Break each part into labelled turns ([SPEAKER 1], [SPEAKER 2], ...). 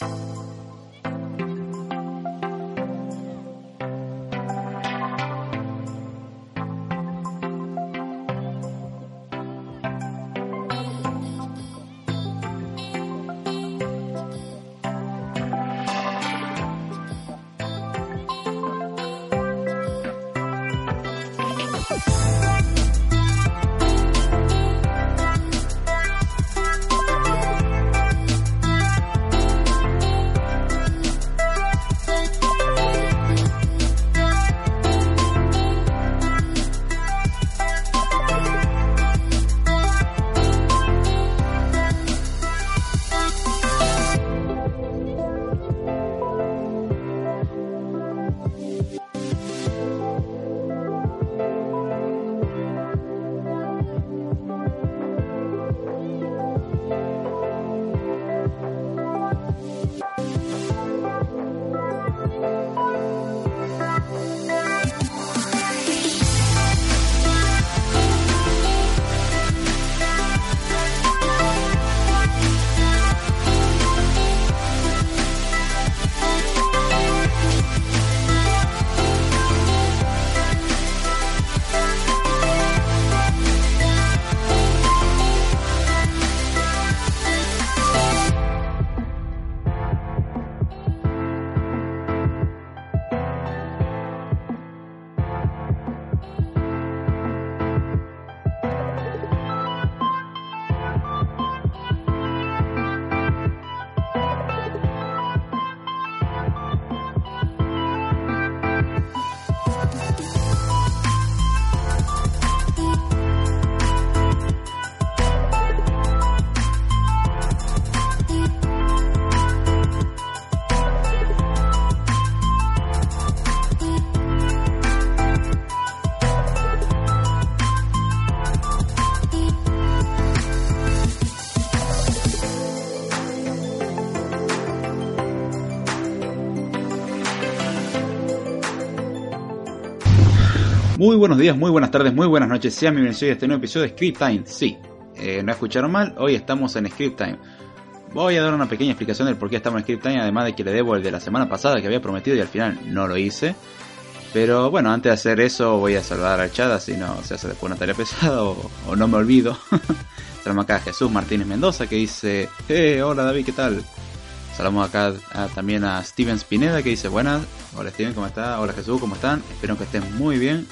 [SPEAKER 1] Muy buenos días, muy buenas tardes, muy buenas noches. Sean bienvenidos a este nuevo episodio de Script Time. Sí, eh, no escucharon mal, hoy estamos en Script Time. Voy a dar una pequeña explicación del por qué estamos en Script Time, además de que le debo el de la semana pasada que había prometido y al final no lo hice. Pero bueno, antes de hacer eso voy a saludar al chat, si no se hace después una tarea pesada o, no me olvido. Tenemos acá a Jesús Martínez Mendoza que dice, eh, hola David, ¿qué tal? Saludamos acá también a Steven Spineda que dice, buenas, hola Steven, ¿cómo estás? Hola Jesús, ¿cómo están? Espero que estén muy bien.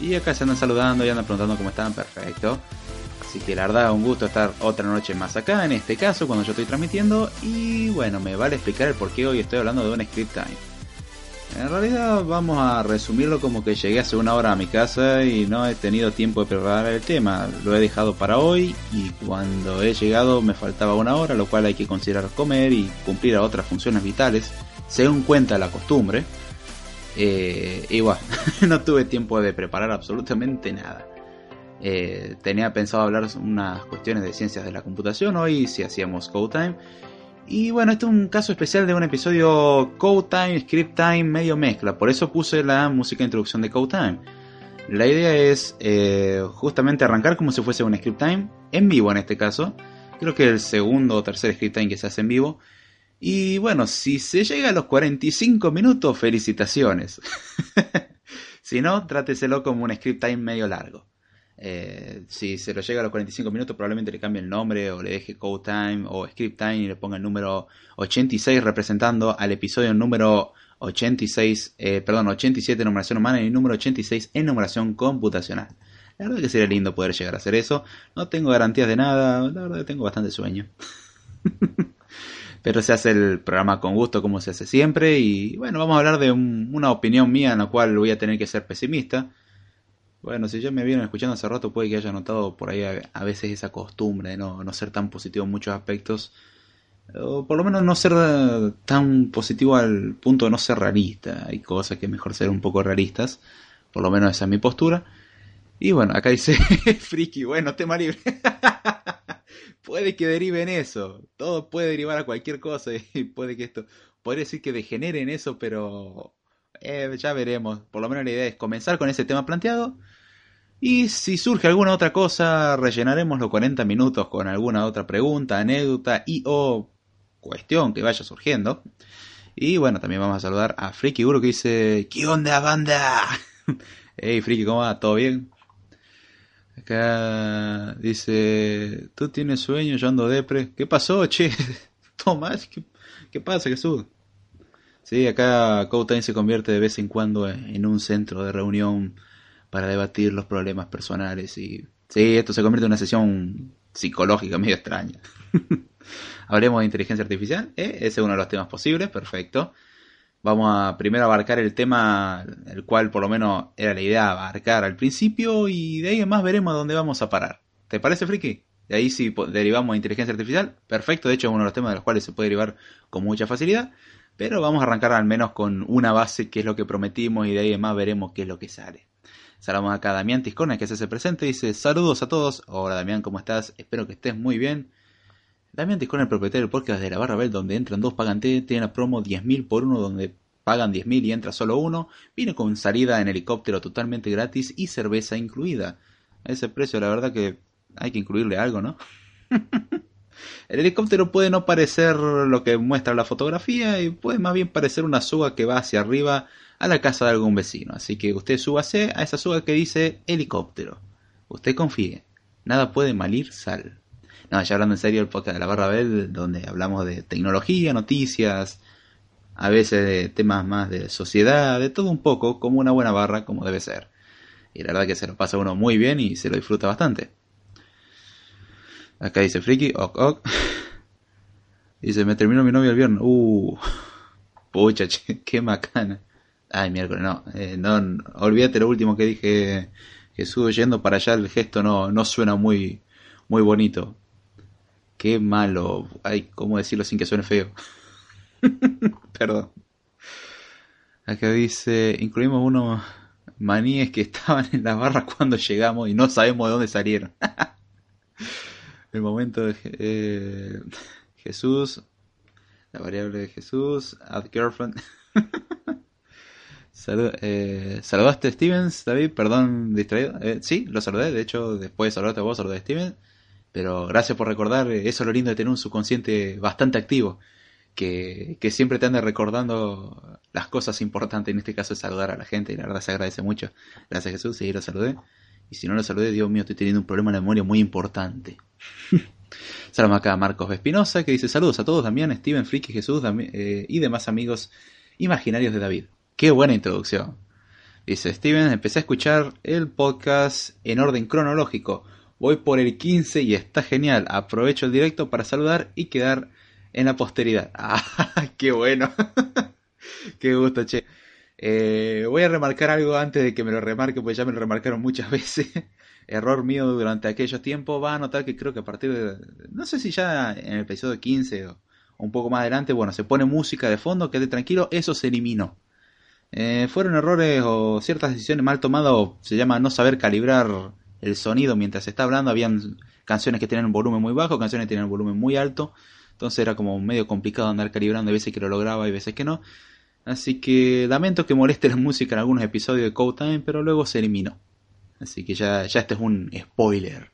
[SPEAKER 1] Y acá se andan saludando y andan preguntando cómo están, perfecto. Así que la verdad, un gusto estar otra noche más acá, en este caso, cuando yo estoy transmitiendo. Y bueno, me vale explicar el por qué hoy estoy hablando de un script time. En realidad vamos a resumirlo como que llegué hace una hora a mi casa y no he tenido tiempo de preparar el tema. Lo he dejado para hoy y cuando he llegado me faltaba una hora, lo cual hay que considerar comer y cumplir a otras funciones vitales, según cuenta la costumbre. Eh, y bueno, no tuve tiempo de preparar absolutamente nada. Eh, tenía pensado hablar unas cuestiones de ciencias de la computación hoy, si hacíamos Code Time. Y bueno, este es un caso especial de un episodio Code Time, Script Time, medio mezcla. Por eso puse la música de introducción de Code Time. La idea es eh, justamente arrancar como si fuese un Script Time, en vivo en este caso. Creo que el segundo o tercer Script Time que se hace en vivo. Y bueno, si se llega a los 45 minutos, felicitaciones. si no, tráteselo como un script time medio largo. Eh, si se lo llega a los 45 minutos, probablemente le cambie el nombre o le deje code time o script time y le ponga el número 86 representando al episodio número 86, eh, perdón, 87 en numeración humana y el número 86 en numeración computacional. La verdad que sería lindo poder llegar a hacer eso. No tengo garantías de nada, la verdad que tengo bastante sueño. pero se hace el programa con gusto como se hace siempre y bueno, vamos a hablar de una opinión mía en la cual voy a tener que ser pesimista. Bueno, si ya me vieron escuchando hace rato puede que haya notado por ahí a, veces esa costumbre de no, no, ser tan positivo en muchos aspectos. O por lo menos no ser tan positivo al punto de no ser realista. Hay cosas que mejor ser un poco realistas. Por lo menos esa es mi postura. Y bueno, acá dice Friki, bueno, tema libre. puede que derive en eso. Todo puede derivar a cualquier cosa y puede que esto, podría decir que degenere en eso, pero eh, ya veremos. Por lo menos la idea es comenzar con ese tema planteado. Y si surge alguna otra cosa, rellenaremos los 40 minutos con alguna otra pregunta, anécdota y o cuestión que vaya surgiendo. Y bueno, también vamos a saludar a Friki Uro que dice, ¿qué onda banda? hey Friki, ¿cómo va? ¿Todo bien? Acá dice, tú tienes sueño, yo ando depre. ¿Qué pasó, che? Tomás, ¿qué, qué pasa, Jesús? Sí, acá Code se convierte de vez en cuando en un centro de reunión para debatir los problemas personales y... Sí, esto se convierte en una sesión psicológica medio extraña. Hablemos de inteligencia artificial, ¿eh? ese es uno de los temas posibles, perfecto. Vamos a primero abarcar el tema, el cual por lo menos era la idea abarcar al principio y de ahí en más veremos a dónde vamos a parar. ¿Te parece, Friki? De ahí si derivamos de inteligencia artificial, perfecto, de hecho es uno de los temas de los cuales se puede derivar con mucha facilidad, pero vamos a arrancar al menos con una base que es lo que prometimos y de ahí en más veremos qué es lo que sale. Saludamos acá a Damián Tiscona que se hace presente, dice saludos a todos, hola Damián, ¿cómo estás? Espero que estés muy bien. Damián Tiscona, el propietario del podcast de la Barra Bell, donde entran dos pagan T, tiene la promo 10.000 por uno, donde pagan 10.000 y entra solo uno, viene con salida en helicóptero totalmente gratis y cerveza incluida. A ese precio la verdad que hay que incluirle algo, ¿no? El helicóptero puede no parecer lo que muestra la fotografía y puede más bien parecer una suga que va hacia arriba a la casa de algún vecino. Así que usted súbase a esa suga que dice helicóptero. Usted confíe, nada puede malir sal. No, ya hablando en serio, el podcast de la Barra Bell, donde hablamos de tecnología, noticias, a veces de temas más de sociedad, de todo un poco, como una buena barra, como debe ser. Y la verdad que se lo pasa uno muy bien y se lo disfruta bastante. Acá dice Friki, ok, ok. Dice, me terminó mi novio el viernes. Uh, pucha, che, qué macana. Ay, miércoles, no, eh, no, olvídate lo último que dije. Jesús yendo para allá, el gesto no, no suena muy, muy bonito. Qué malo. Ay, ¿cómo decirlo sin que suene feo? Perdón. Acá dice, incluimos unos maníes que estaban en las barras cuando llegamos y no sabemos de dónde salieron. el momento de eh, Jesús, la variable de Jesús, add girlfriend. eh, ¿Saludaste a Stevens, David? Perdón, distraído. Eh, sí, lo saludé. De hecho, después de saludarte a vos, saludé a Stevens. Pero gracias por recordar. Eh, eso es lo lindo de tener un subconsciente bastante activo. Que, que siempre te ande recordando las cosas importantes. En este caso es saludar a la gente. Y la verdad se agradece mucho. Gracias Jesús. Sí, lo saludé. Y si no lo saludé, Dios mío, estoy teniendo un problema de memoria muy importante. Saludos acá a Marcos Espinosa, que dice saludos a todos, Damián, Steven, Friki, Jesús eh, y demás amigos imaginarios de David. Qué buena introducción. Dice Steven, empecé a escuchar el podcast en orden cronológico. Voy por el 15 y está genial. Aprovecho el directo para saludar y quedar en la posteridad. ¡Ah, qué bueno! ¡Qué gusto, che! Eh, voy a remarcar algo antes de que me lo remarque, pues ya me lo remarcaron muchas veces. Error mío durante aquellos tiempos. Va a notar que creo que a partir de. No sé si ya en el episodio 15 o un poco más adelante, bueno, se pone música de fondo, quede tranquilo, eso se eliminó. Eh, fueron errores o ciertas decisiones mal tomadas, se llama no saber calibrar el sonido mientras se está hablando. Habían canciones que tenían un volumen muy bajo, canciones que tenían un volumen muy alto. Entonces era como medio complicado andar calibrando, hay veces que lo lograba y veces que no. Así que lamento que moleste la música en algunos episodios de Code Time, pero luego se eliminó. Así que ya, ya este es un spoiler.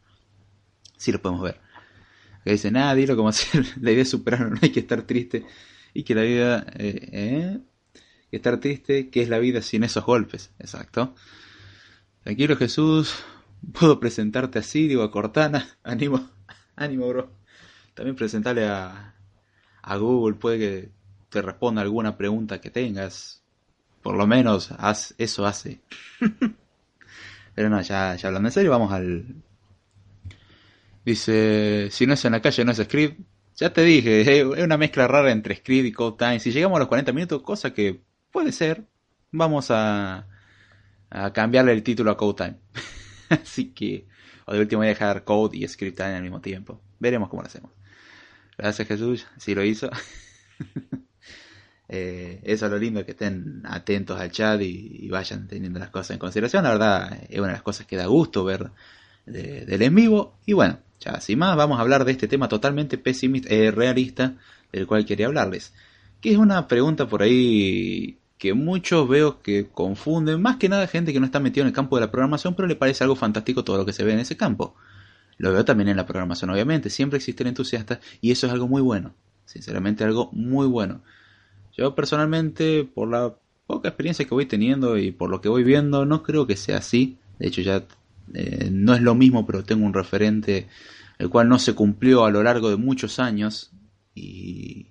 [SPEAKER 1] Si lo podemos ver. Acá dice, nada, dilo como hacer. La idea es superar, no hay que estar triste. Y que la vida... Eh, eh, que estar triste, que es la vida sin esos golpes. Exacto. Tranquilo Jesús, puedo presentarte así, digo a Cortana. Ánimo, ánimo, bro. También presentarle a, a Google, puede que te responda alguna pregunta que tengas. Por lo menos haz, eso hace. Pero no, ya, ya hablando en serio, vamos al... Dice, si no es en la calle, no es script. Ya te dije, es una mezcla rara entre script y code time. Si llegamos a los 40 minutos, cosa que puede ser, vamos a, a cambiarle el título a code time. Así que, o de último voy a dejar code y script al mismo tiempo. Veremos cómo lo hacemos. Gracias Jesús, si lo hizo. Eh, eso es lo lindo, que estén atentos al chat y, vayan teniendo las cosas en consideración. La verdad, es una de las cosas que da gusto ver del en vivo. Y bueno, ya sin más, vamos a hablar de este tema totalmente pesimista, eh, realista, del cual quería hablarles. Que es una pregunta por ahí que muchos veo que confunden, más que nada gente que no está metido en el campo de la programación, pero le parece algo fantástico todo lo que se ve en ese campo. Lo veo también en la programación, obviamente, siempre existen entusiastas y eso es algo muy bueno. Sinceramente algo muy bueno. Yo personalmente, por la poca experiencia que voy teniendo y por lo que voy viendo, no creo que sea así. De hecho ya eh, no es lo mismo, pero tengo un referente el cual no se cumplió a lo largo de muchos años y,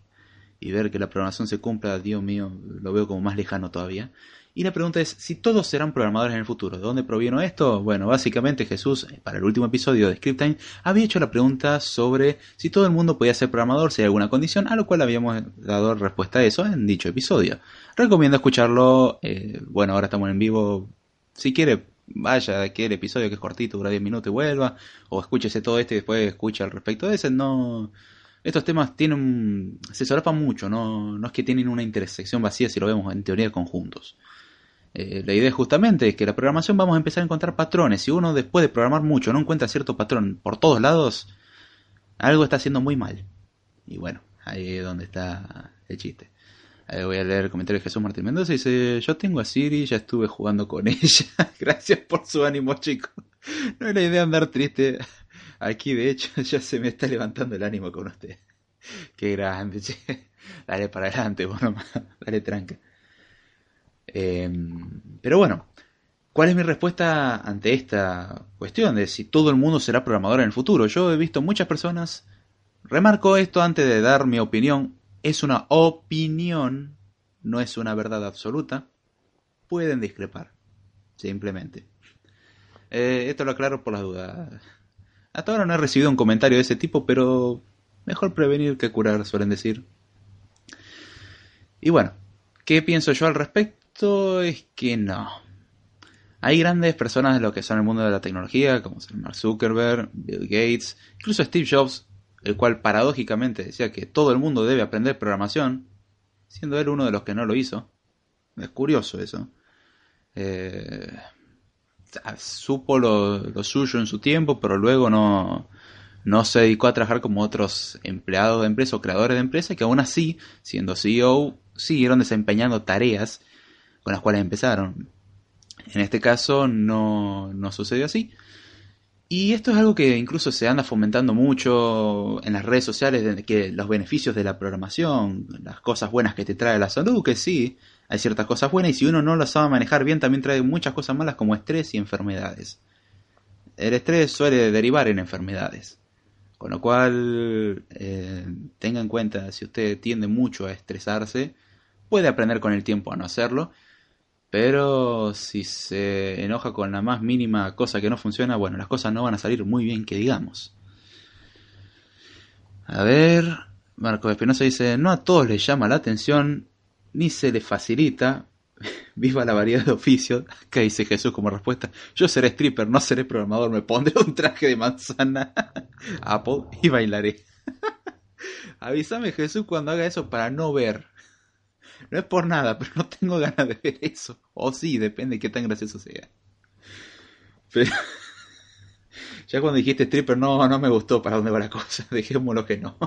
[SPEAKER 1] y ver que la programación se cumpla, Dios mío, lo veo como más lejano todavía. Y la pregunta es, si todos serán programadores en el futuro, ¿de dónde provino esto? Bueno, básicamente Jesús, para el último episodio de Script Time, había hecho la pregunta sobre si todo el mundo podía ser programador, si hay alguna condición, a lo cual habíamos dado respuesta a eso en dicho episodio. Recomiendo escucharlo, eh, bueno, ahora estamos en vivo, si quiere, vaya de aquel episodio que es cortito, dura 10 minutos y vuelva, o escúchese todo este y después escucha al respecto de ese, no... Estos temas tienen, se solapan mucho, no, no es que tienen una intersección vacía si lo vemos en teoría conjuntos. Eh, la idea justamente es que la programación vamos a empezar a encontrar patrones. Si uno después de programar mucho no encuentra cierto patrón por todos lados, algo está haciendo muy mal. Y bueno, ahí es donde está el chiste. Ahí voy a leer el comentario de Jesús Martín Mendoza. Dice, yo tengo a Siri, ya estuve jugando con ella. Gracias por su ánimo, chicos. No es la idea andar triste. Aquí, de hecho, ya se me está levantando el ánimo con usted. Qué grande, che. Dale para adelante, bueno, dale tranca. Em, pero bueno, ¿cuál es mi respuesta ante esta cuestión de si todo el mundo será programador en el futuro? Yo he visto muchas personas, remarco esto antes de dar mi opinión, es una opinión, no es una verdad absoluta, pueden discrepar, simplemente. Eh, esto lo aclaro por las dudas. Hasta ahora no he recibido un comentario de ese tipo, pero mejor prevenir que curar, suelen decir. Y bueno, ¿qué pienso yo al respecto? es que no. Hay grandes personas de lo que son el mundo de la tecnología, como son Mark Zuckerberg, Bill Gates, incluso Steve Jobs, el cual paradójicamente decía que todo el mundo debe aprender programación, siendo él uno de los que no lo hizo. Es curioso eso. Eh, supo lo, suyo en su tiempo, pero luego no, no se dedicó a trabajar como otros empleados de empresa o creadores de empresa que aún así, siendo CEO, siguieron desempeñando tareas con las cuales empezaron. En este caso no, no sucedió así. Y esto es algo que incluso se anda fomentando mucho en las redes sociales, de que los beneficios de la programación, las cosas buenas que te trae la salud, que sí, hay ciertas cosas buenas y si uno no las sabe manejar bien también trae muchas cosas malas como estrés y enfermedades. El estrés suele derivar en enfermedades. Con lo cual, eh, tenga en cuenta, si usted tiende mucho a estresarse, puede aprender con el tiempo a no hacerlo pero si se enoja con la más mínima cosa que no funciona, bueno, las cosas no van a salir muy bien que digamos. A ver, Marcos Espinosa dice, no a todos les llama la atención, ni se les facilita. Viva la variedad de oficios. ¿Qué dice Jesús como respuesta? Yo seré stripper, no seré programador, me pondré un traje de manzana Apple y bailaré. Avísame Jesús cuando haga eso para no ver. No es por nada, pero no tengo ganas de ver eso. O sí, depende de qué tan gracioso sea. Pero... ya cuando dijiste stripper, no, no me gustó para dónde va la cosa. Dejémoslo que no.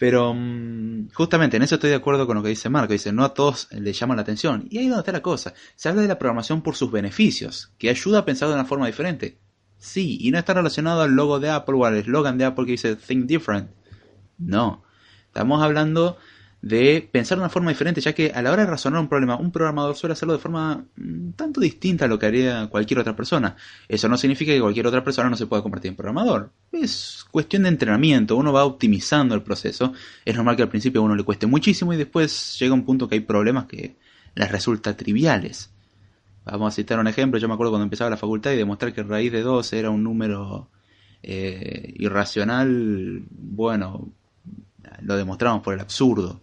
[SPEAKER 1] Pero mm, justamente en eso estoy de acuerdo con lo que dice Marco. Dice, no a todos les llama la atención. Y ahí es donde está la cosa. Se habla de la programación por sus beneficios, que ayuda a pensar de una forma diferente. Sí, y no está relacionado al logo de Apple o al eslogan de Apple que dice Think Different. No. Estamos hablando de pensar de una forma diferente, ya que a la hora de razonar un problema, un programador suele hacerlo de forma mm, tanto distinta a lo que haría cualquier otra persona. Eso no significa que cualquier otra persona no se pueda convertir en programador. Es cuestión de entrenamiento, uno va optimizando el proceso. Es normal que al principio a uno le cueste muchísimo y después llega un punto que hay problemas que les resulta triviales. Vamos a citar un ejemplo, yo me acuerdo cuando empezaba la facultad y demostrar que raíz de 2 era un número eh, irracional, bueno, lo demostramos por el absurdo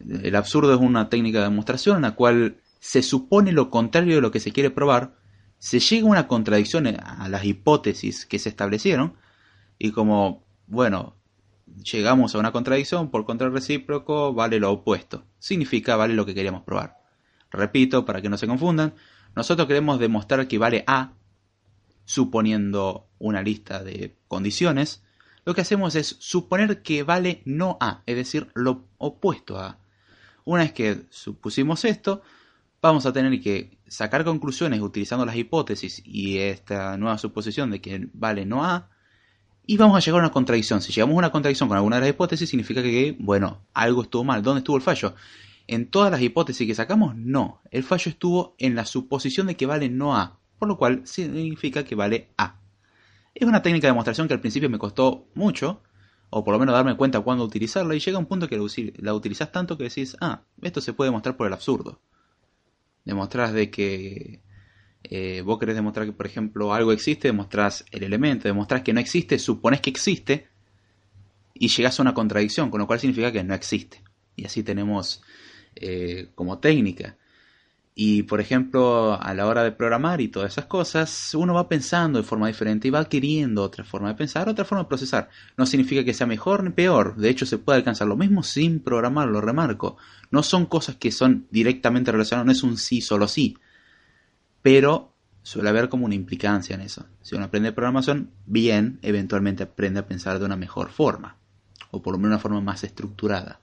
[SPEAKER 1] el absurdo es una técnica de demostración en la cual se supone lo contrario de lo que se quiere probar, se llega a una contradicción a las hipótesis que se establecieron y como, bueno, llegamos a una contradicción, por contra recíproco vale lo opuesto, significa vale lo que queríamos probar. Repito, para que no se confundan, nosotros queremos demostrar que vale A, suponiendo una lista de condiciones, lo que hacemos es suponer que vale no A, es decir, lo opuesto a A. Una vez que supusimos esto, vamos a tener que sacar conclusiones utilizando las hipótesis y esta nueva suposición de que vale no A y vamos a llegar a una contradicción. Si llegamos a una contradicción con alguna de las hipótesis, significa que, bueno, algo estuvo mal. ¿Dónde estuvo el fallo? En todas las hipótesis que sacamos, no. El fallo estuvo en la suposición de que vale no A, por lo cual significa que vale A. Es una técnica de demostración que al principio me costó mucho, o por lo menos darme cuenta cuándo utilizarla, y llega un punto que la utilizas tanto que decís, ah, esto se puede demostrar por el absurdo. Demostrás de que eh, vos querés demostrar que, por ejemplo, algo existe, demostrás el elemento, demostrás que no existe, suponés que existe y llegás a una contradicción, con lo cual significa que no existe. Y así tenemos eh, como técnica. Y por ejemplo, a la hora de programar y todas esas cosas, uno va pensando de forma diferente y va adquiriendo otra forma de pensar, otra forma de procesar. No significa que sea mejor ni peor, de hecho se puede alcanzar lo mismo sin programar, lo remarco. No son cosas que son directamente relacionadas, no es un sí, solo sí pero suele haber como una implicancia en eso. Si uno aprende programación, bien, eventualmente aprende a pensar de una mejor forma, o por lo menos una forma más estructurada.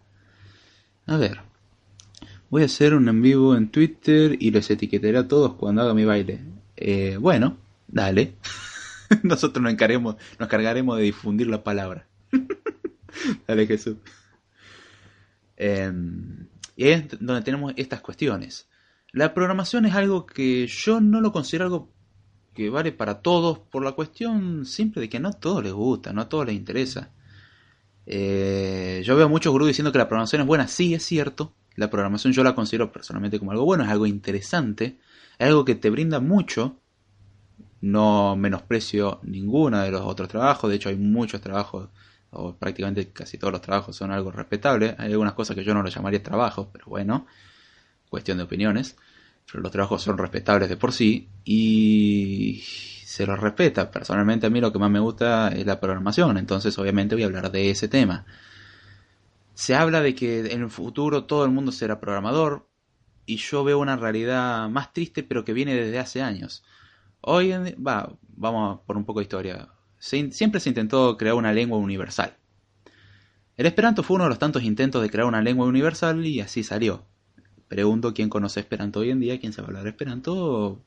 [SPEAKER 1] A ver, voy a hacer un en vivo en Twitter y les etiquetaré a todos cuando haga mi baile. Eh, bueno, dale. Nosotros nos, encargaremos, nos cargaremos de difundir la palabra. dale Jesús. Em, y es donde tenemos estas cuestiones. La programación es algo que yo no lo considero algo que vale para todos por la cuestión simple de que no a todos les gusta, no a todos les interesa. Eh, yo veo muchos gurús diciendo que la programación es buena, sí es cierto, la programación yo la considero personalmente como algo bueno, es algo interesante, es algo que te brinda mucho, no menosprecio ninguno de los otros trabajos, de hecho hay muchos trabajos, o prácticamente casi todos los trabajos son algo respetable, hay algunas cosas que yo no lo llamaría trabajo, pero bueno, cuestión de opiniones los trabajos son respetables de por sí y se los respeta. Personalmente a mí lo que más me gusta es la programación, entonces obviamente voy a hablar de ese tema. Se habla de que en el futuro todo el mundo será programador y yo veo una realidad más triste pero que viene desde hace años. Hoy en va, vamos por un poco de historia. siempre se intentó crear una lengua universal. El Esperanto fue uno de los tantos intentos de crear una lengua universal y así salió pregunto quién conoce Esperanto hoy en día, quién sabe hablar Esperanto,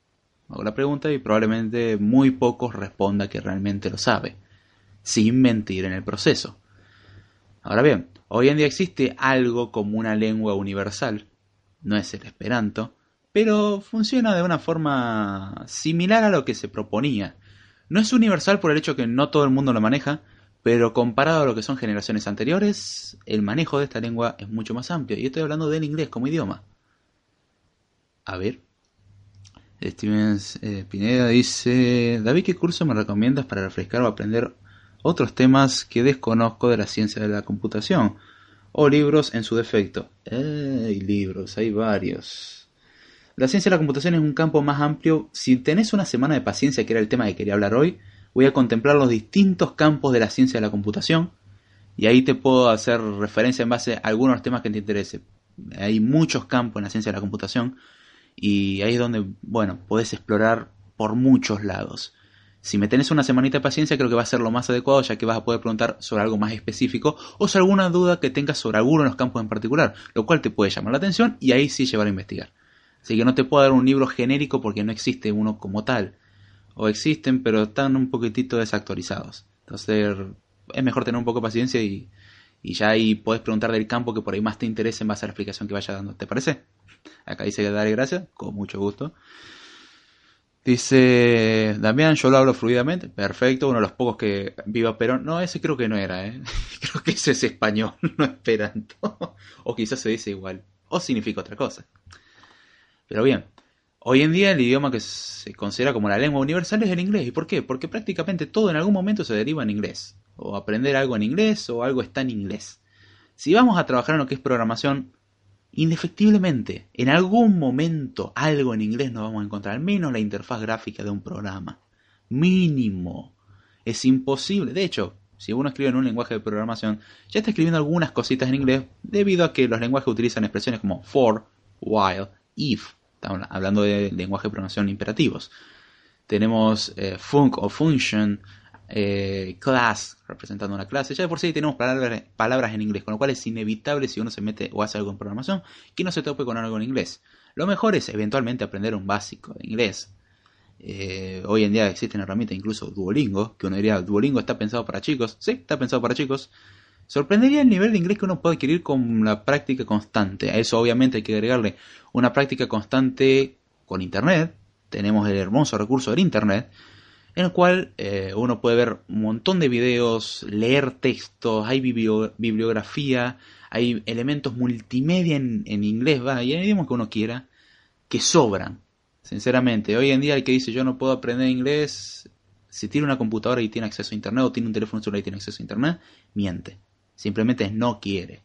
[SPEAKER 1] hago la pregunta y probablemente muy pocos responda que realmente lo sabe, sin mentir en el proceso. Ahora bien, hoy en día existe algo como una lengua universal, no es el Esperanto, pero funciona de una forma similar a lo que se proponía. No es universal por el hecho que no todo el mundo lo maneja, pero comparado a lo que son generaciones anteriores, el manejo de esta lengua es mucho más amplio. Y estoy hablando del inglés como idioma. A ver. Steven eh, Pineda dice, David, ¿qué curso me recomiendas para refrescar o aprender otros temas que desconozco de la ciencia de la computación? O libros en su defecto. Hay libros, hay varios. La ciencia de la computación es un campo más amplio. Si tenés una semana de paciencia, que era el tema que quería hablar hoy, voy a contemplar los distintos campos de la ciencia de la computación y ahí te puedo hacer referencia en base a algunos temas que te interesen. Hay muchos campos en la ciencia de la computación y ahí es donde, bueno, podés explorar por muchos lados. Si me tenés una semanita de paciencia, creo que va a ser lo más adecuado, ya que vas a poder preguntar sobre algo más específico o sobre alguna duda que tengas sobre alguno de los campos en particular, lo cual te puede llamar la atención y ahí sí llevar a investigar. Así que no te puedo dar un libro genérico porque no existe uno como tal o existen, pero están un poquitito desactualizados. Entonces es mejor tener un poco de paciencia y, ya ahí puedes preguntar del campo que por ahí más te interese en base a la explicación que vaya dando. ¿Te parece? Acá dice que daré gracias, con mucho gusto. Dice Damián, yo lo hablo fluidamente. Perfecto, uno de los pocos que viva Perón. No, ese creo que no era, ¿eh? creo que ese es español, no esperanto. o quizás se dice igual. O significa otra cosa. Pero bien, Hoy en día el idioma que se considera como la lengua universal es el inglés. ¿Y por qué? Porque prácticamente todo en algún momento se deriva en inglés. O aprender algo en inglés o algo está en inglés. Si vamos a trabajar en lo que es programación, indefectiblemente, en algún momento algo en inglés nos vamos a encontrar, al menos la interfaz gráfica de un programa. Mínimo. Es imposible. De hecho, si uno escribe en un lenguaje de programación, ya está escribiendo algunas cositas en inglés debido a que los lenguajes utilizan expresiones como for, while, if Estamos hablando de lenguaje de programación imperativos. Tenemos eh, func o function, eh, class, representando una clase. Ya de por sí tenemos palabras, en inglés, con lo cual es inevitable si uno se mete o hace algo en programación que no se tope con algo en inglés. Lo mejor es eventualmente aprender un básico de inglés. Eh, hoy en día existen herramientas, incluso Duolingo, que uno diría, Duolingo está pensado para chicos. Sí, está pensado para chicos. Sorprendería el nivel de inglés que uno puede adquirir con la práctica constante. A eso obviamente hay que agregarle una práctica constante con Internet. Tenemos el hermoso recurso del Internet, en el cual eh, uno puede ver un montón de videos, leer textos, hay bibliografía, hay elementos multimedia en, inglés, va, y en el idioma que uno quiera, que sobran. Sinceramente, hoy en día el que dice yo no puedo aprender inglés, si tiene una computadora y tiene acceso a internet o tiene un teléfono celular y tiene acceso a internet, miente. Simplemente no quiere.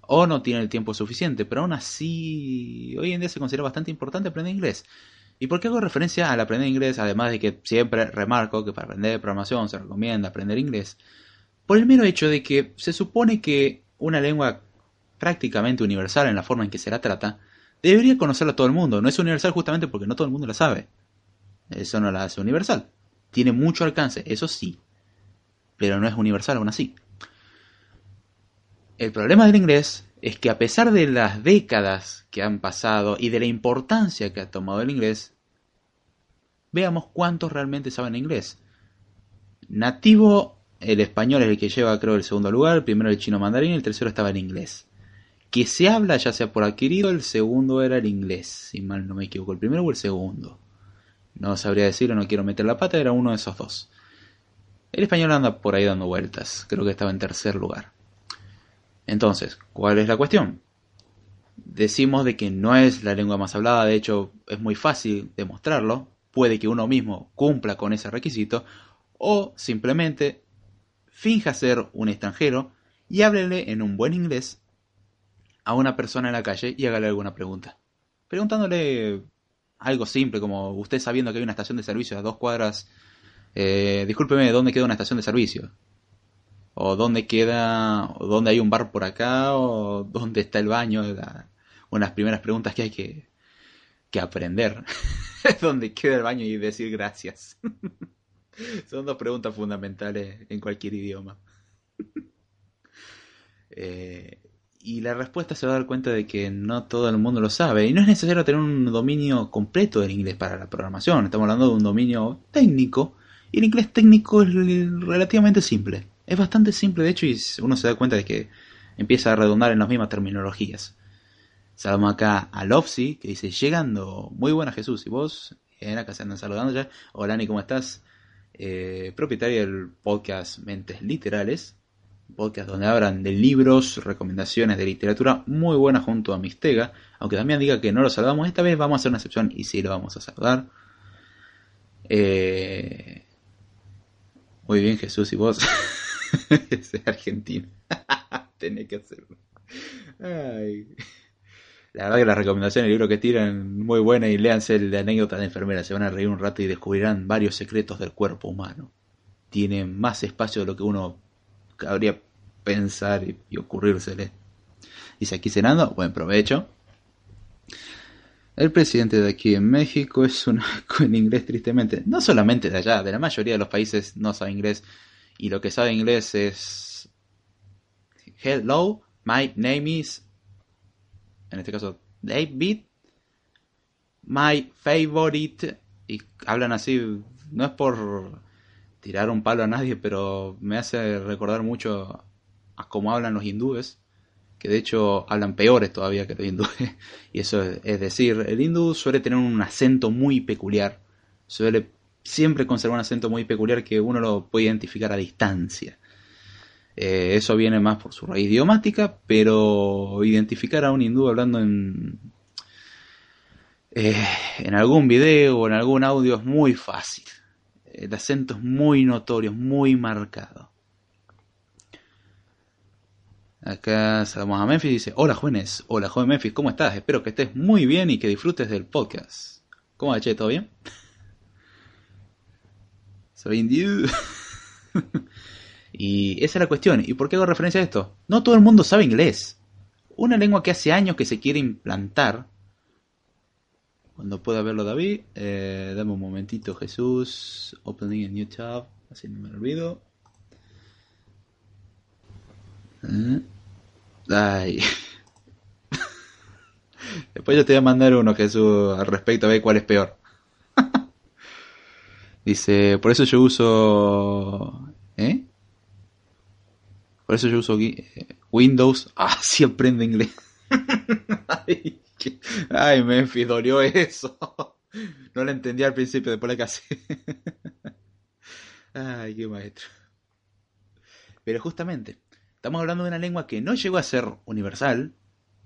[SPEAKER 1] O no tiene el tiempo suficiente, pero aún así hoy en día se considera bastante importante aprender inglés. ¿Y por qué hago referencia al aprender inglés? Además de que siempre remarco que para aprender programación se recomienda aprender inglés. Por el mero hecho de que se supone que una lengua prácticamente universal en la forma en que se la trata, debería conocerla todo el mundo. No es universal justamente porque no todo el mundo la sabe. Eso no la hace universal. Tiene mucho alcance, eso sí. Pero no es universal aún así. El problema del inglés es que a pesar de las décadas que han pasado y de la importancia que ha tomado el inglés, veamos cuántos realmente saben inglés. Nativo el español es el que lleva, creo, el segundo lugar, el primero el chino mandarín, y el tercero estaba en inglés. Que se habla ya sea por adquirido, el segundo era el inglés, si mal no me equivoco, el primero o el segundo. No sabría decirlo, no quiero meter la pata, era uno de esos dos. El español anda por ahí dando vueltas, creo que estaba en tercer lugar. Entonces, ¿cuál es la cuestión? Decimos de que no es la lengua más hablada, de hecho es muy fácil demostrarlo, puede que uno mismo cumpla con ese requisito, o simplemente finja ser un extranjero y háblele en un buen inglés a una persona en la calle y hágale alguna pregunta. Preguntándole algo simple como usted sabiendo que hay una estación de servicio a dos cuadras, eh, discúlpeme, ¿dónde queda una estación de servicio? O dónde queda, o dónde hay un bar por acá, o dónde está el baño, unas primeras preguntas que hay que, que aprender. ¿Dónde queda el baño y decir gracias? Son dos preguntas fundamentales en cualquier idioma. Eh, y la respuesta se va a dar cuenta de que no todo el mundo lo sabe. Y no es necesario tener un dominio completo del inglés para la programación. Estamos hablando de un dominio técnico. Y el inglés técnico es relativamente simple. Es bastante simple, de hecho, y uno se da cuenta de que empieza a redundar en las mismas terminologías. Saludamos acá a Lofsi, que dice, llegando, muy buena Jesús, y vos, en acá se andan saludando ya. Hola Ani, ¿cómo estás? eh, propietaria del podcast Mentes Literales, podcast donde hablan de libros, recomendaciones de literatura muy buenas junto a Mistega, aunque también diga que no lo saludamos, esta vez vamos a hacer una excepción y sí lo vamos a saludar. Eh, muy bien Jesús y vos, es argentino, tenés que hacerlo. La verdad que las recomendaciones del libro que tiran muy buenas y léanse el de anécdotas de enfermera. Se van a reír un rato y descubrirán varios secretos del cuerpo humano. Tiene más espacio de lo que uno cabría pensar y, ocurrírsele. Dice aquí cenando, buen provecho. El presidente de aquí en México es un en inglés tristemente. No solamente de allá, de la mayoría de los países no sabe inglés. Y lo que sabe inglés es... Hello, my name is en este caso David, my favorite, y hablan así, no es por tirar un palo a nadie, pero me hace recordar mucho a cómo hablan los hindúes, que de hecho hablan peores todavía que los hindúes, y eso es, decir, el hindú suele tener un acento muy peculiar, suele siempre conservar un acento muy peculiar que uno lo puede identificar a distancia. Eh, eso viene más por su raíz idiomática, pero identificar a un hindú hablando en, eh, en algún video o en algún audio es muy fácil. El acento es muy notorio, muy marcado. Acá saludamos a Memphis y dice, hola jóvenes, hola joven Memphis, ¿cómo estás? Espero que estés muy bien y que disfrutes del podcast. ¿Cómo va, che? ¿Todo bien? Soy hindú. Y esa es la cuestión. ¿Y por qué hago referencia a esto? No todo el mundo sabe inglés. Una lengua que hace años que se quiere implantar. Cuando pueda verlo David, eh, dame un momentito Jesús. Opening a new tab. Así no me olvido. Eh, ay. Después yo te voy a mandar uno Jesús al respecto a ver cuál es peor. Dice, por eso yo uso... ¿Eh? Por eso yo uso Windows. Ah, sí aprende inglés. ay, ay, Memphis, dolió eso. no lo entendí al principio, después la casi. ay, qué maestro. Pero justamente, estamos hablando de una lengua que no llegó a ser universal,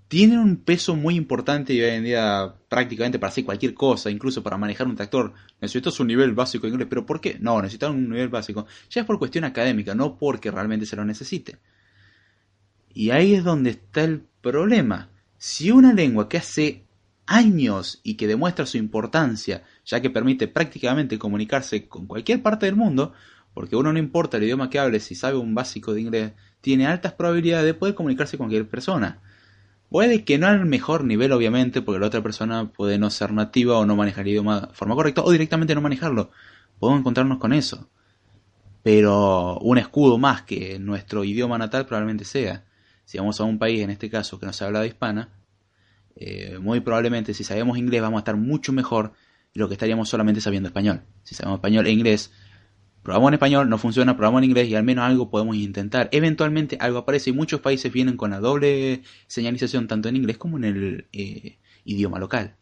[SPEAKER 1] tiene un peso muy importante y hoy en día prácticamente para hacer cualquier cosa, incluso para manejar un tractor, necesitas un nivel básico de inglés. ¿Pero por qué? No, necesitas un nivel básico. Ya es por cuestión académica, no porque realmente se lo necesite. Y ahí es donde está el problema. Si una lengua que hace años y que demuestra su importancia, ya que permite prácticamente comunicarse con cualquier parte del mundo, porque uno no importa el idioma que hable, si sabe un básico de inglés, tiene altas probabilidades de poder comunicarse con cualquier persona. Puede que no al mejor nivel, obviamente, porque la otra persona puede no ser nativa o no manejar el idioma de forma correcta o directamente no manejarlo. Podemos encontrarnos con eso. Pero un escudo más que nuestro idioma natal probablemente sea. Si vamos a un país, en este caso, que no se habla de hispana, eh, muy probablemente si sabemos inglés vamos a estar mucho mejor de lo que estaríamos solamente sabiendo español. Si sabemos español e inglés, Probamos en español, no funciona, probamos en inglés y al menos algo podemos intentar. Eventualmente algo aparece y muchos países vienen con la doble señalización tanto en inglés como en el eh, idioma local.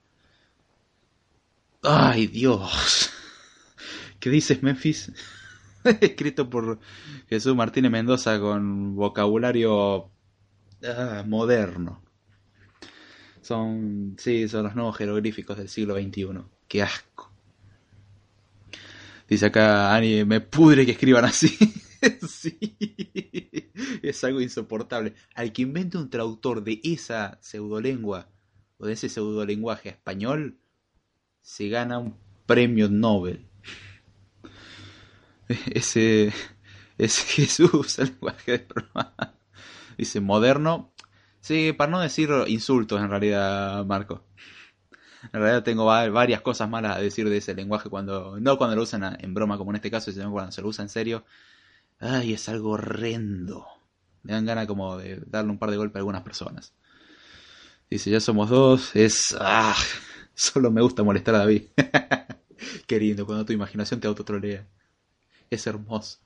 [SPEAKER 1] ¡Ay, Dios! ¿Qué dices, Memphis? Escrito por Jesús Martínez Mendoza con vocabulario ah, moderno. Son, sí, son los nuevos jeroglíficos del siglo XXI. ¡Qué asco! Dice acá Ani, me pudre que escriban así. sí, es algo insoportable. Al que invente un traductor de esa pseudolengua o de ese pseudolenguaje español, se gana un premio Nobel. Ese, ese Jesús, el lenguaje de Dice moderno. Sí, para no decir insultos en realidad, Marco. En realidad tengo varias cosas malas a decir de ese lenguaje cuando no cuando lo usan en broma como en este caso, sino cuando se lo usa en serio. Ay, es algo horrendo. Me dan ganas como de darle un par de golpes a algunas personas. Dice, ya somos dos, es... Ah, solo me gusta molestar a David. Qué lindo, cuando tu imaginación te autotrolea. Es hermoso.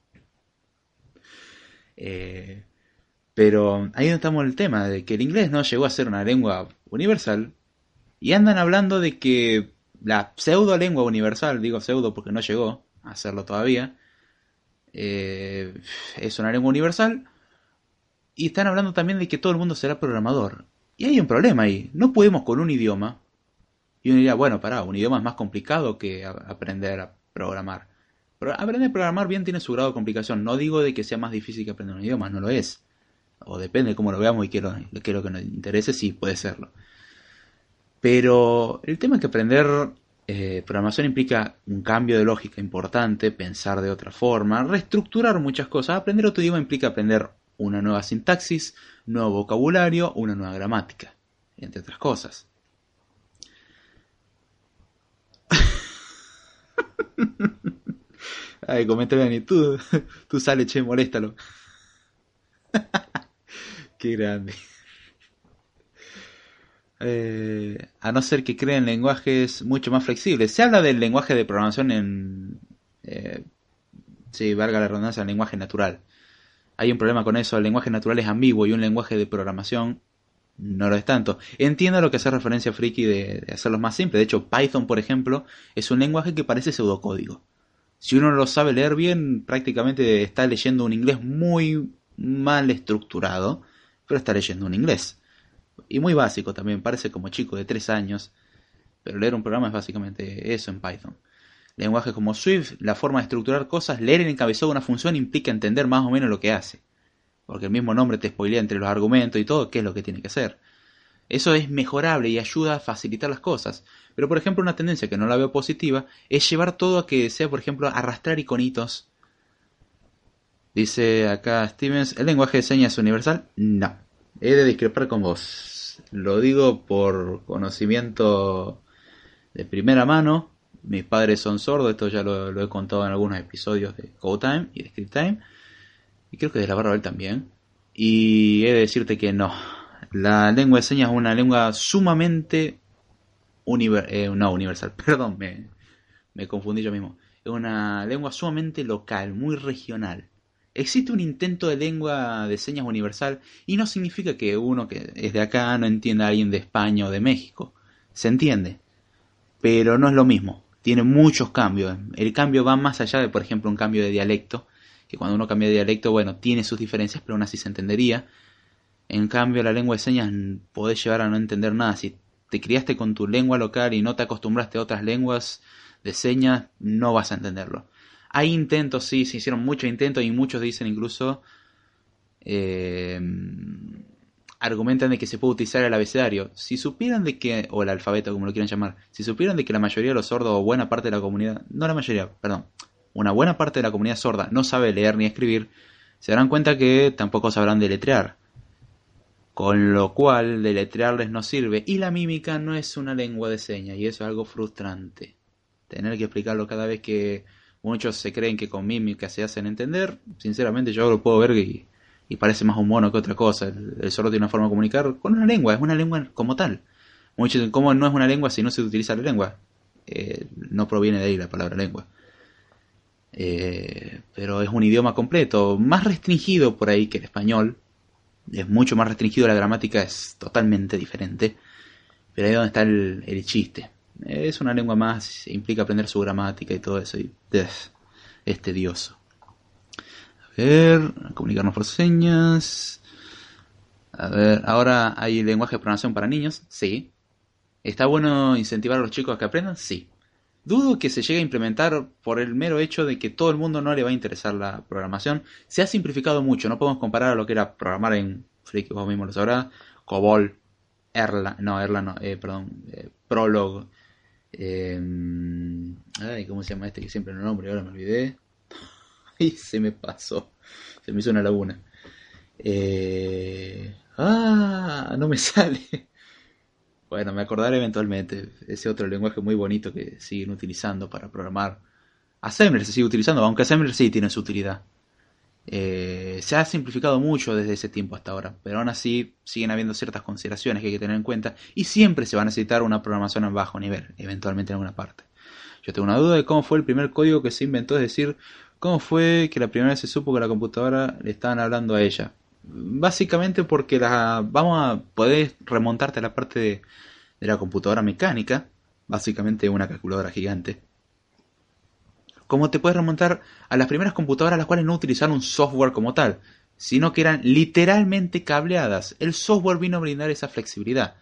[SPEAKER 1] Eh, pero ahí estamos el tema de que el inglés no llegó a ser una lengua universal, y andan hablando de que la pseudo lengua universal, digo pseudo porque no llegó a hacerlo todavía, eh, es una lengua universal. Y están hablando también de que todo el mundo será programador. Y hay un problema ahí. No podemos con un idioma. Y uno diría, bueno, pará, un idioma es más complicado que aprender a programar. Pero aprender a programar bien tiene su grado de complicación. No digo de que sea más difícil que aprender un idioma, no lo es. O depende de cómo lo veamos y qué, es lo que nos interese, sí, puede serlo. Pero el tema es que aprender eh, programación implica un cambio de lógica importante, pensar de otra forma, reestructurar muchas cosas. Aprender otro idioma implica aprender una nueva sintaxis, nuevo vocabulario, una nueva gramática, entre otras cosas. Ay, coméntame, tú, tú sale, che, moléstalo. Qué grande. Eh, a no ser que creen lenguajes mucho más flexibles. Se habla del lenguaje de programación en... Eh, sí, valga la redundancia, el lenguaje natural. Hay un problema con eso, el lenguaje natural es ambiguo y un lenguaje de programación no lo es tanto. Entiendo lo que hace referencia Friki de, de hacerlo más simple. De hecho, Python, por ejemplo, es un lenguaje que parece pseudocódigo. Si uno lo sabe leer bien, prácticamente está leyendo un inglés muy mal estructurado, pero está leyendo un inglés y muy básico también, parece como chico de 3 años, pero leer un programa es básicamente eso en Python. Lenguajes como Swift, la forma de estructurar cosas, leer el encabezado de una función implica entender más o menos lo que hace, porque el mismo nombre te spoilea entre los argumentos y todo qué es lo que tiene que hacer. Eso es mejorable y ayuda a facilitar las cosas. Pero por ejemplo una tendencia que no la veo positiva es llevar todo a que sea por ejemplo arrastrar iconitos. Dice acá Stevens, ¿el lenguaje de señas universal? No. He de discrepar con vos. Lo digo por conocimiento de primera mano. Mis padres son sordos, esto ya lo, he contado en algunos episodios de Code Time y de Script Time. Y creo que de la barra él también. Y he de decirte que no. La lengua de señas es una lengua sumamente eh, no universal, perdón, me, me confundí yo mismo. Es una lengua sumamente local, muy regional. Existe un intento de lengua de señas universal y no significa que uno que es de acá no entienda a alguien de España o de México. Se entiende, pero no es lo mismo. Tiene muchos cambios. El cambio va más allá de, por ejemplo, un cambio de dialecto, que cuando uno cambia de dialecto, bueno, tiene sus diferencias, pero aún así se entendería. En cambio, la lengua de señas puede llevar a no entender nada. Si te criaste con tu lengua local y no te acostumbraste a otras lenguas de señas, no vas a entenderlo. Hay intentos, sí, se hicieron muchos intentos y muchos dicen incluso, eh, argumentan de que se puede utilizar el abecedario. Si supieran de que, o el alfabeto como lo quieran llamar, si supieran de que la mayoría de los sordos o buena parte de la comunidad, no la mayoría, perdón, una buena parte de la comunidad sorda no sabe leer ni escribir, se darán cuenta que tampoco sabrán deletrear. Con lo cual, deletrearles no sirve. Y la mímica no es una lengua de señas, y eso es algo frustrante. Tener que explicarlo cada vez que muchos se creen que con mímica se hacen entender. Sinceramente, yo lo puedo ver y, parece más un mono que otra cosa. El, sordo tiene una forma de comunicar con una lengua, es una lengua como tal. Muchos dicen, ¿cómo no es una lengua si no se utiliza la lengua? Eh, no proviene de ahí la palabra lengua. Eh, pero es un idioma completo, más restringido por ahí que el español, es mucho más restringido, la gramática es totalmente diferente. Pero ahí es donde está el, chiste. Es una lengua más, implica aprender su gramática y todo eso. Y es, tedioso. A ver, comunicarnos por señas. A ver, ahora hay lenguaje de programación para niños. Sí. ¿Está bueno incentivar a los chicos a que aprendan? Sí. Dudo que se llegue a implementar por el mero hecho de que todo el mundo no le va a interesar la programación. Se ha simplificado mucho, no podemos comparar a lo que era programar en Freak, vos mismo lo sabrás, COBOL, Erlang, no, Erlang no, eh, perdón, eh, Prolog, ay, ¿cómo se llama este que siempre no nombre? Ahora me olvidé. y se me pasó, se me hizo una laguna. Eh, ah, no me sale. Bueno, me acordaré eventualmente. Ese otro lenguaje muy bonito que siguen utilizando para programar. Assembler se sigue utilizando, aunque Assembler sí tiene su utilidad. Eh, se ha simplificado mucho desde ese tiempo hasta ahora, pero aún así siguen habiendo ciertas consideraciones que hay que tener en cuenta y siempre se va a necesitar una programación en bajo nivel, eventualmente en alguna parte. Yo tengo una duda de cómo fue el primer código que se inventó, es decir, cómo fue que la primera vez se supo que la computadora le estaban hablando a ella. Básicamente porque la, vamos a poder remontarte a la parte de, la computadora mecánica, básicamente una calculadora gigante. Como te puedes remontar a las primeras computadoras las cuales no utilizaron software como tal, sino que eran literalmente cableadas. El software vino a brindar esa flexibilidad.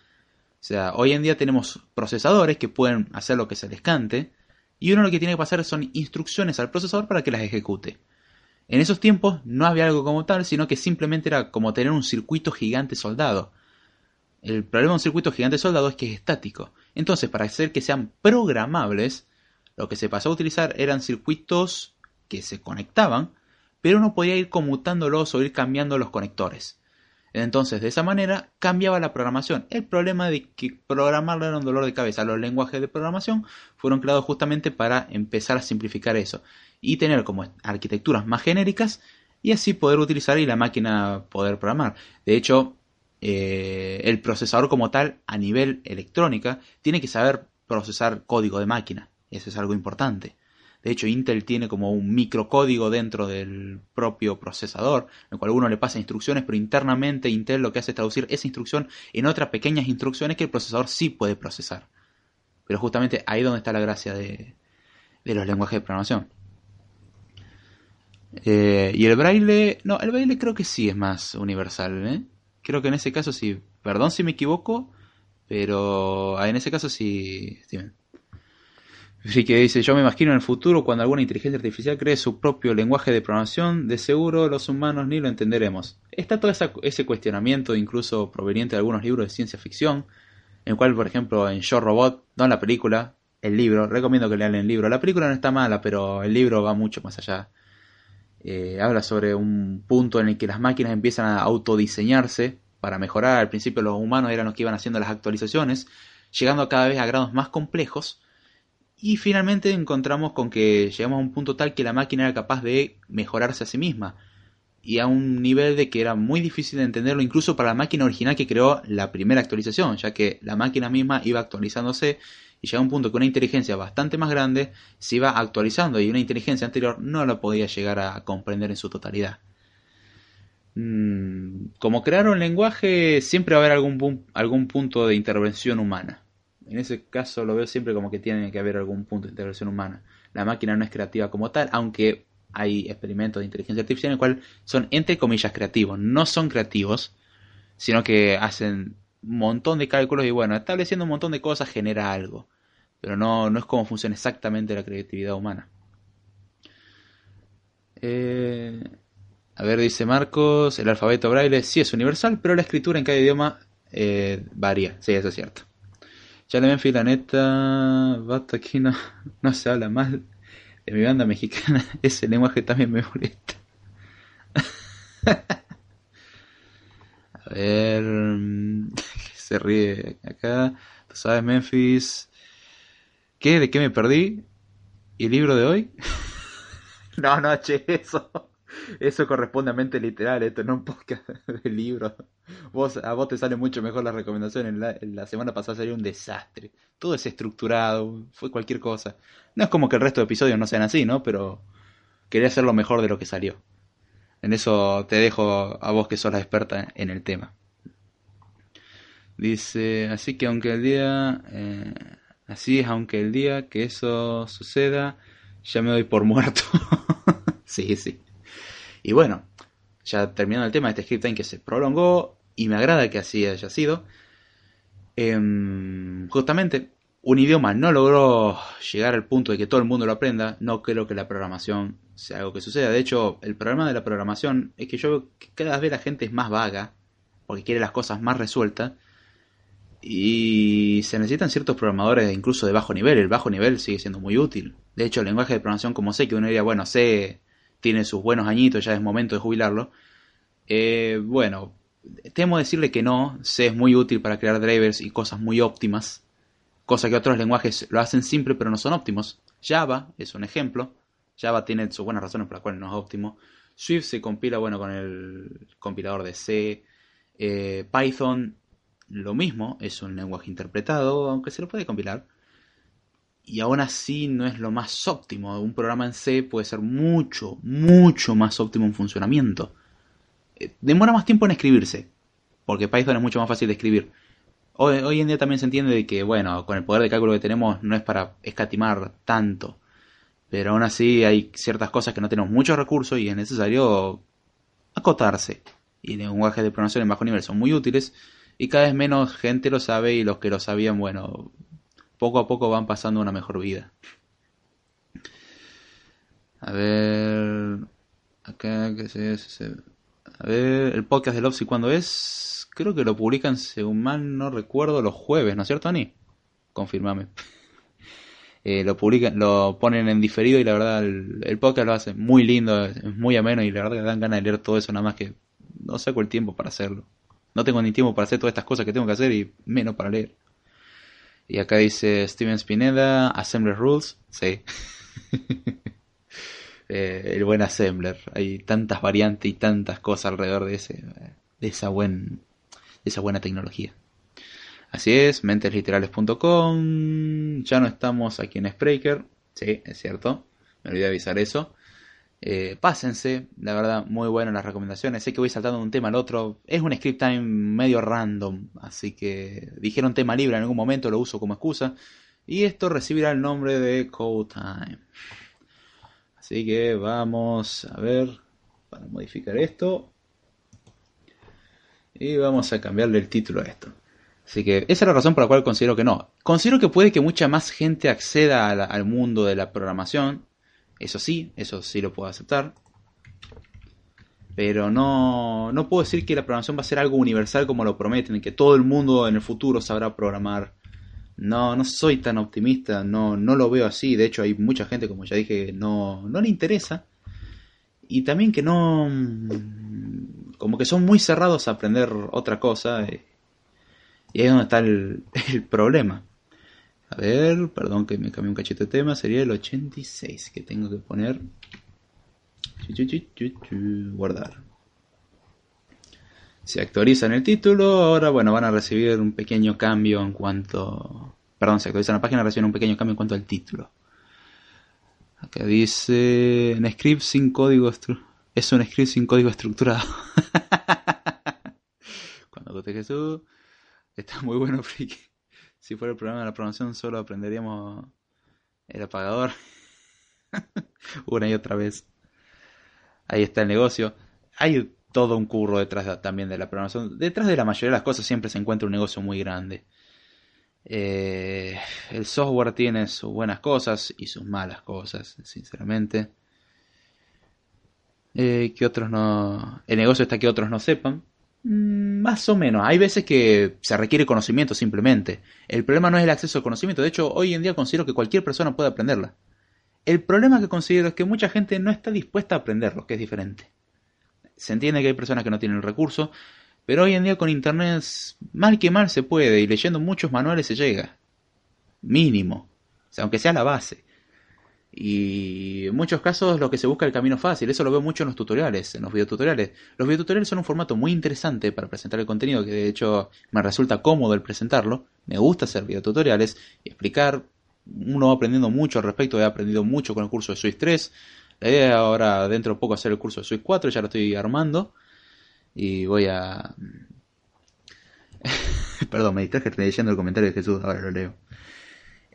[SPEAKER 1] O sea, hoy en día tenemos procesadores que pueden hacer lo que se les cante, y uno lo que tiene que pasar son instrucciones al procesador para que las ejecute. En esos tiempos no había algo como tal, sino que simplemente era como tener un circuito gigante soldado. El problema de un circuito gigante soldado es que es estático. Entonces, para hacer que sean programables, lo que se pasó a utilizar eran circuitos que se conectaban, pero uno podía ir conmutándolos o ir cambiando los conectores. Entonces, de esa manera cambiaba la programación. El problema de que programarlo era un dolor de cabeza. Los lenguajes de programación fueron creados justamente para empezar a simplificar eso y tener como arquitecturas más genéricas y así poder utilizar y la máquina poder programar. De hecho, eh, el procesador como tal a nivel electrónica tiene que saber procesar código de máquina. Eso es algo importante. De hecho, Intel tiene como un microcódigo dentro del propio procesador, en el cual uno le pasa instrucciones, pero internamente Intel lo que hace es traducir esa instrucción en otras pequeñas instrucciones que el procesador sí puede procesar. Pero justamente ahí es donde está la gracia de, de los lenguajes de programación. Eh, y el braille, no, el braille creo que sí es más universal, ¿eh? Creo que en ese caso sí, perdón si me equivoco, pero en ese caso sí, Así que dice, yo me imagino en el futuro cuando alguna inteligencia artificial cree su propio lenguaje de programación, de seguro los humanos ni lo entenderemos. Está todo ese cuestionamiento, incluso proveniente de algunos libros de ciencia ficción, en el cual, por ejemplo, en Yo Robot, no en la película, el libro, recomiendo que lean el libro. La película no está mala, pero el libro va mucho más allá. Eh, habla sobre un punto en el que las máquinas empiezan a autodiseñarse para mejorar. Al principio los humanos eran los que iban haciendo las actualizaciones, llegando cada vez a grados más complejos. Y finalmente encontramos con que llegamos a un punto tal que la máquina era capaz de mejorarse a sí misma. Y a un nivel de que era muy difícil de entenderlo incluso para la máquina original que creó la primera actualización, ya que la máquina misma iba actualizándose Y llega un punto que una inteligencia bastante más grande se iba actualizando y una inteligencia anterior no la podía llegar a comprender en su totalidad. Mm, como crear un lenguaje, siempre va a haber algún, algún punto de intervención humana. En ese caso lo veo siempre como que tiene que haber algún punto de intervención humana. La máquina no es creativa como tal, aunque hay experimentos de inteligencia artificial en el cual son entre comillas creativos. No son creativos, sino que hacen un montón de cálculos y bueno, estableciendo un montón de cosas genera algo. Pero no, no es como funciona exactamente la creatividad humana. Eh, a ver, dice Marcos, el alfabeto braille sí es universal, pero la escritura en cada idioma eh, varía. Sí, eso es cierto. Ya le ven la neta, basta aquí no, no se habla mal de mi banda mexicana. Ese lenguaje también me molesta. A ver, se ríe acá. Tú sabes, Memphis. ¿Qué? ¿De qué me perdí? ¿Y el libro de hoy? no, no, che, eso. Eso corresponde a mente literal, esto no un podcast de libro. Vos, a vos te sale mucho mejor la recomendación. La, la semana pasada salió un desastre. Todo es estructurado, fue cualquier cosa. No es como que el resto de episodios no sean así, ¿no? Pero quería hacer lo mejor de lo que salió. En eso te dejo a vos que sos la experta en el tema. Dice, así que aunque el día, eh, así es, aunque el día que eso suceda, ya me doy por muerto. sí, sí. Y bueno, ya terminando el tema de este script time que se prolongó y me agrada que así haya sido. Em, justamente, un idioma no logró llegar al punto de que todo el mundo lo aprenda. No creo que la programación sea algo que suceda. De hecho, el problema de la programación es que yo veo que cada vez la gente es más vaga porque quiere las cosas más resueltas. Y se necesitan ciertos programadores incluso de bajo nivel. El bajo nivel sigue siendo muy útil. De hecho, el lenguaje de programación como sé, que uno diría, bueno, sé tiene sus buenos añitos, ya es momento de jubilarlo. Eh, bueno, temo decirle que no, C es muy útil para crear drivers y cosas muy óptimas, cosa que otros lenguajes lo hacen simple pero no son óptimos. Java es un ejemplo, Java tiene sus buenas razones por las cuales no es óptimo. Swift se compila bueno con el compilador de C. Eh, Python lo mismo, es un lenguaje interpretado, aunque se lo puede compilar y aún así no es lo más óptimo. Un programa en C puede ser mucho, mucho más óptimo en funcionamiento. Eh, demora más tiempo en escribirse, porque Python es mucho más fácil de escribir. Hoy, en día también se entiende de que, bueno, con el poder de cálculo que tenemos no es para escatimar tanto. Pero aún así hay ciertas cosas que no tenemos muchos recursos y es necesario acotarse. Y lenguajes de programación en bajo nivel son muy útiles y cada vez menos gente lo sabe y los que lo sabían, bueno, poco a poco van pasando una mejor vida. A ver. Acá, que se, A ver, el podcast de Lopsy, ¿cuándo es? Creo que lo publican, según mal no recuerdo, los jueves, ¿no es cierto, Ani? Confirmame. Eh, lo publican, lo ponen en diferido y la verdad el, podcast lo hace muy lindo, es muy ameno y la verdad que dan ganas de leer todo eso, nada más que no saco el tiempo para hacerlo. No tengo ni tiempo para hacer todas estas cosas que tengo que hacer y menos para leer. Y acá dice Steven Spinetta, Assembler Rules. Sí. Eh, el buen Assembler. Hay tantas variantes y tantas cosas alrededor de, ese, de, esa, buen, de esa buena tecnología. Así es, mentesliterales.com. Ya no estamos aquí en Spreaker. Sí, es cierto. Me olvidé avisar eso. Eh, pásense, la verdad, muy buenas las recomendaciones. Sé que voy saltando de un tema al otro. Es un script time medio random, así que dijeron tema libre en algún momento, lo uso como excusa. Y esto recibirá el nombre de Code Time. Así que vamos a ver para modificar esto. Y vamos a cambiarle el título a esto. Así que esa es la razón por la cual considero que no. Considero que puede que mucha más gente acceda al mundo de la programación eso sí, eso sí lo puedo aceptar. Pero no, no puedo decir que la programación va a ser algo universal como lo prometen, que todo el mundo en el futuro sabrá programar. No, no soy tan optimista, no, no lo veo así. De hecho, hay mucha gente, como ya dije, no, no le interesa. Y también que no. Como que son muy cerrados a aprender otra cosa. Eh, y ahí es donde está el, el problema. A ver, perdón que me cambié un cachito de tema. Sería el 86 que tengo que poner. Guardar. Se actualiza en el título. Ahora, bueno, van a recibir un pequeño cambio en cuanto perdón, se actualiza la página, reciben un pequeño cambio en cuanto al título. Acá dice, en script sin código es un script sin código estructurado. Cuando te Jesús, está muy bueno, friki. Si fuera el programa de la programación, solo aprenderíamos el apagador una y otra vez. Ahí está el negocio. Hay todo un curro detrás también de la programación. Detrás de la mayoría de las cosas siempre se encuentra un negocio muy grande. Eh, el software tiene sus buenas cosas y sus malas cosas, sinceramente. Eh, que otros no. El negocio está que otros no sepan. Mm, más o menos. Hay veces que se requiere conocimiento simplemente. El problema no es el acceso al conocimiento. De hecho, hoy en día considero que cualquier persona puede aprenderla. El problema que considero es que mucha gente no está dispuesta a aprenderlo, que es diferente. Se entiende que hay personas que no tienen el recurso, pero hoy en día con internet, mal que mal se puede, y leyendo muchos manuales se llega. Mínimo. O sea, aunque sea la base. Y en muchos casos lo que se busca es el camino fácil, eso lo veo mucho en los tutoriales, en los videotutoriales. Los videotutoriales son un formato muy interesante para presentar el contenido, que de hecho me resulta cómodo el presentarlo. Me gusta hacer videotutoriales y explicar. Uno va aprendiendo mucho al respecto, he aprendido mucho con el curso de Swiss 3. La idea ahora dentro de poco hacer el curso de Swiss 4, ya lo estoy armando. Y voy a... Perdón, me distraje leyendo el comentario de Jesús, ahora lo leo.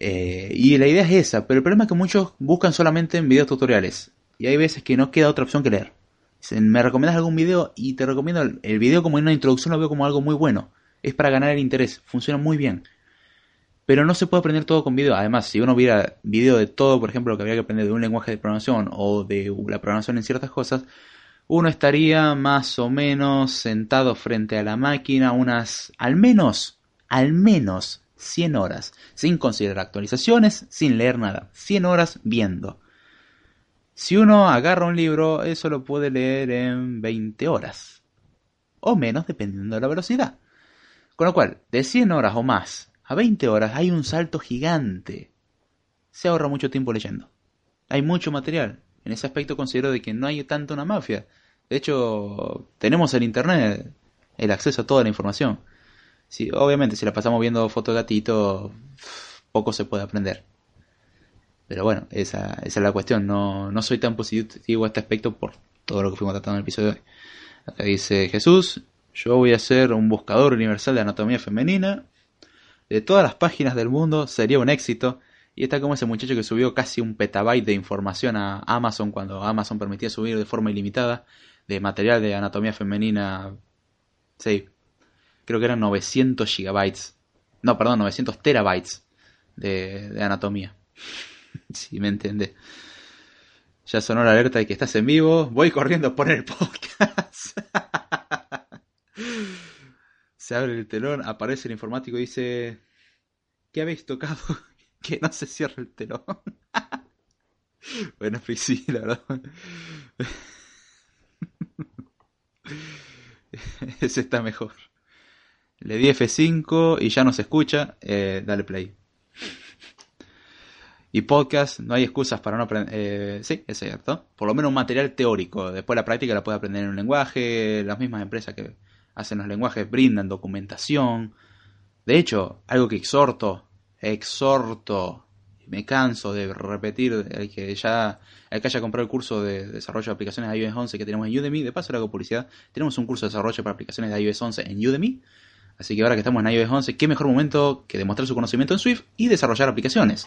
[SPEAKER 1] Eh, y la idea es esa, pero el problema es que muchos buscan solamente en videos tutoriales. Y hay veces que no queda otra opción que leer. me recomiendas algún video y te recomiendo el, el video como una introducción, lo veo como algo muy bueno. Es para ganar el interés, funciona muy bien. Pero no se puede aprender todo con video. Además, si uno viera video de todo, por ejemplo, lo que habría que aprender de un lenguaje de programación o de la programación en ciertas cosas, uno estaría más o menos sentado frente a la máquina unas, al menos, al menos 100 horas, sin considerar actualizaciones, sin leer nada, 100 horas viendo. Si uno agarra un libro, eso lo puede leer en 20 horas, o menos dependiendo de la velocidad. Con lo cual, de 100 horas o más a 20 horas hay un salto gigante. Se ahorra mucho tiempo leyendo. Hay mucho material. En ese aspecto considero de que no hay tanto una mafia. De hecho, tenemos el internet, el acceso a toda la información. Sí, obviamente, si la pasamos viendo fotos de gatito, poco se puede aprender. Pero bueno, esa, esa es la cuestión. No, no soy tan positivo a este aspecto por todo lo que fuimos tratando en el episodio de hoy. Acá dice Jesús, yo voy a ser un buscador universal de anatomía femenina. De todas las páginas del mundo sería un éxito. Y está como ese muchacho que subió casi un petabyte de información a Amazon cuando Amazon permitía subir de forma ilimitada de material de anatomía femenina. Sí, creo que eran 900 gigabytes. No, perdón, 900 terabytes de, anatomía. si me entiende. Ya sonó la alerta de que estás en vivo. Voy corriendo a poner el podcast. Se abre el telón, aparece el informático y dice: ¿Qué habéis tocado? que no se cierre el telón. bueno, sí, la verdad. Ese está mejor. Le di F5 y ya no se escucha. Eh, dale play. Y podcast, no hay excusas para no aprender. Eh, sí, es cierto. Por lo menos un material teórico. Después la práctica la puede aprender en un lenguaje. Las mismas empresas que hacen los lenguajes brindan documentación. De hecho, algo que exhorto, exhorto me canso de repetir el que ya el que haya comprado el curso de desarrollo de aplicaciones de iOS 11 que tenemos en Udemy, de paso le hago publicidad, tenemos un curso de desarrollo para aplicaciones de iOS 11 en Udemy, así que ahora que estamos en iOS 11, qué mejor momento que demostrar su conocimiento en Swift y desarrollar aplicaciones.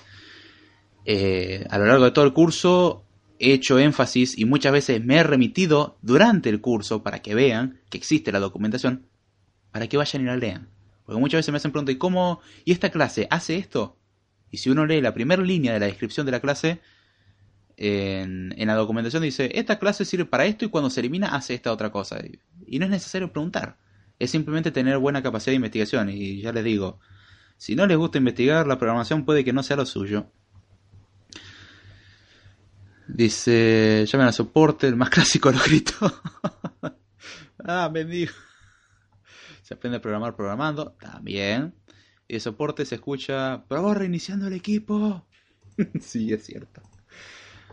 [SPEAKER 1] Eh, a lo largo de todo el curso he hecho énfasis y muchas veces me he remitido durante el curso para que vean que existe la documentación, para que vayan y la lean. Porque muchas veces me hacen preguntas, ¿y cómo? ¿Y esta clase hace esto? Y si uno lee la primera línea de la descripción de la clase, en, la documentación dice, esta clase sirve para esto y cuando se elimina hace esta otra cosa. Y no es necesario preguntar, es simplemente tener buena capacidad de investigación. Y ya les digo, si no les gusta investigar, la programación puede que no sea lo suyo. Dice, llamen a soporte, el más clásico lo ah, me dijo. Se aprende a programar programando, también. Y el soporte se escucha, pero reiniciando el equipo. sí, es cierto.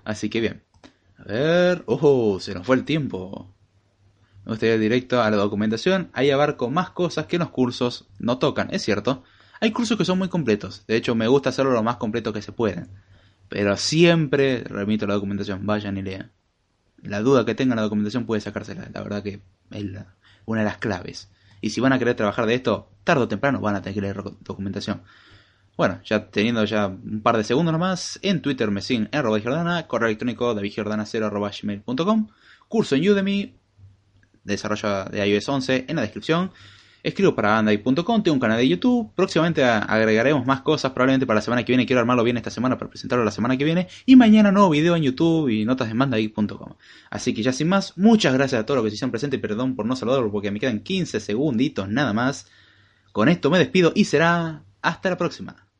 [SPEAKER 1] Así que bien. A ver, ojo, se nos fue el tiempo. Me gustaría ir directo a la documentación. Ahí abarco más cosas que los cursos no tocan, es cierto. Hay cursos que son muy completos, de hecho me gusta hacerlo lo más completo que se pueden. Pero siempre remito la documentación, vayan y lean. La duda que tengan la documentación puede sacársela, la verdad que es una de las claves. Y si van a querer trabajar de esto, tarde o temprano van a tener que leer documentación. Bueno, ya teniendo ya un par de segundos nomás, en Twitter me siguen en arroba correo electrónico davidjordana0 curso en Udemy, desarrollo de iOS 11 en la descripción Escribo para bandai.com, tengo un canal de YouTube. Próximamente agregaremos más cosas, probablemente para la semana que viene. Quiero armarlo bien esta semana para presentarlo la semana que viene. Y mañana nuevo video en YouTube y notas de bandai.com. Así que ya sin más, muchas gracias a todos los que se hicieron presentes. Perdón por no saludarlo porque me quedan 15 segunditos nada más. Con esto me despido y será hasta la próxima.